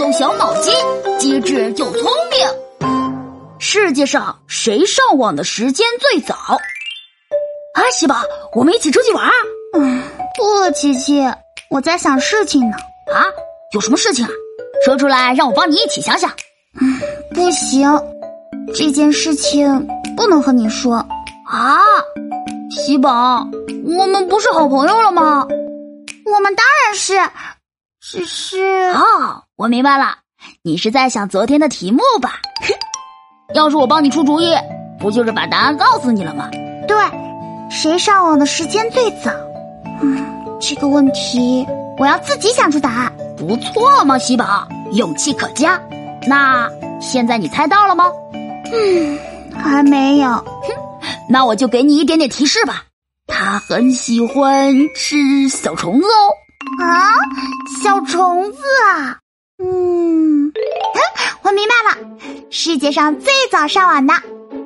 动小脑筋，机智又聪明。世界上谁上网的时间最早？啊，喜宝，我们一起出去玩。嗯，不，琪琪，我在想事情。呢。啊，有什么事情？啊？说出来，让我帮你一起想想。嗯，不行，这件事情？不能和你说。啊，喜宝，我们不是好朋友了吗？我们当然是，只是……哦，我明白了，你是在想昨天的题目吧？要是我帮你出主意，不就是把答案告诉你了吗？对，谁上网的时间最早？嗯，这个问题我要自己想出答案。不错嘛，喜宝，勇气可嘉。那现在你猜到了吗？嗯，还没有。哼，那我就给你一点点提示吧。他很喜欢吃小虫子哦。啊，小虫子啊。嗯，我明白了。世界上最早上网的，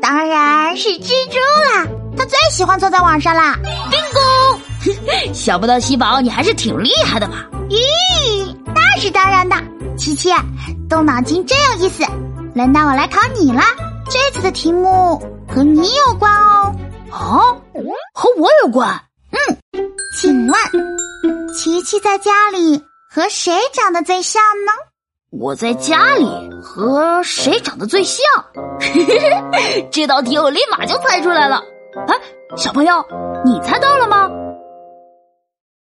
当然是蜘蛛啦。它最喜欢坐在网上啦。bingo！想不到喜宝你还是挺厉害的嘛。咦，那是当然的。琪琪，动脑筋真有意思。轮到我来考你了。这次的题目和你有关哦。哦，和我有关。嗯，请问，琪琪在家里和谁长得最像呢？我在家里和谁长得最像？这道题我立马就猜出来了。哎，小朋友，你猜到了吗？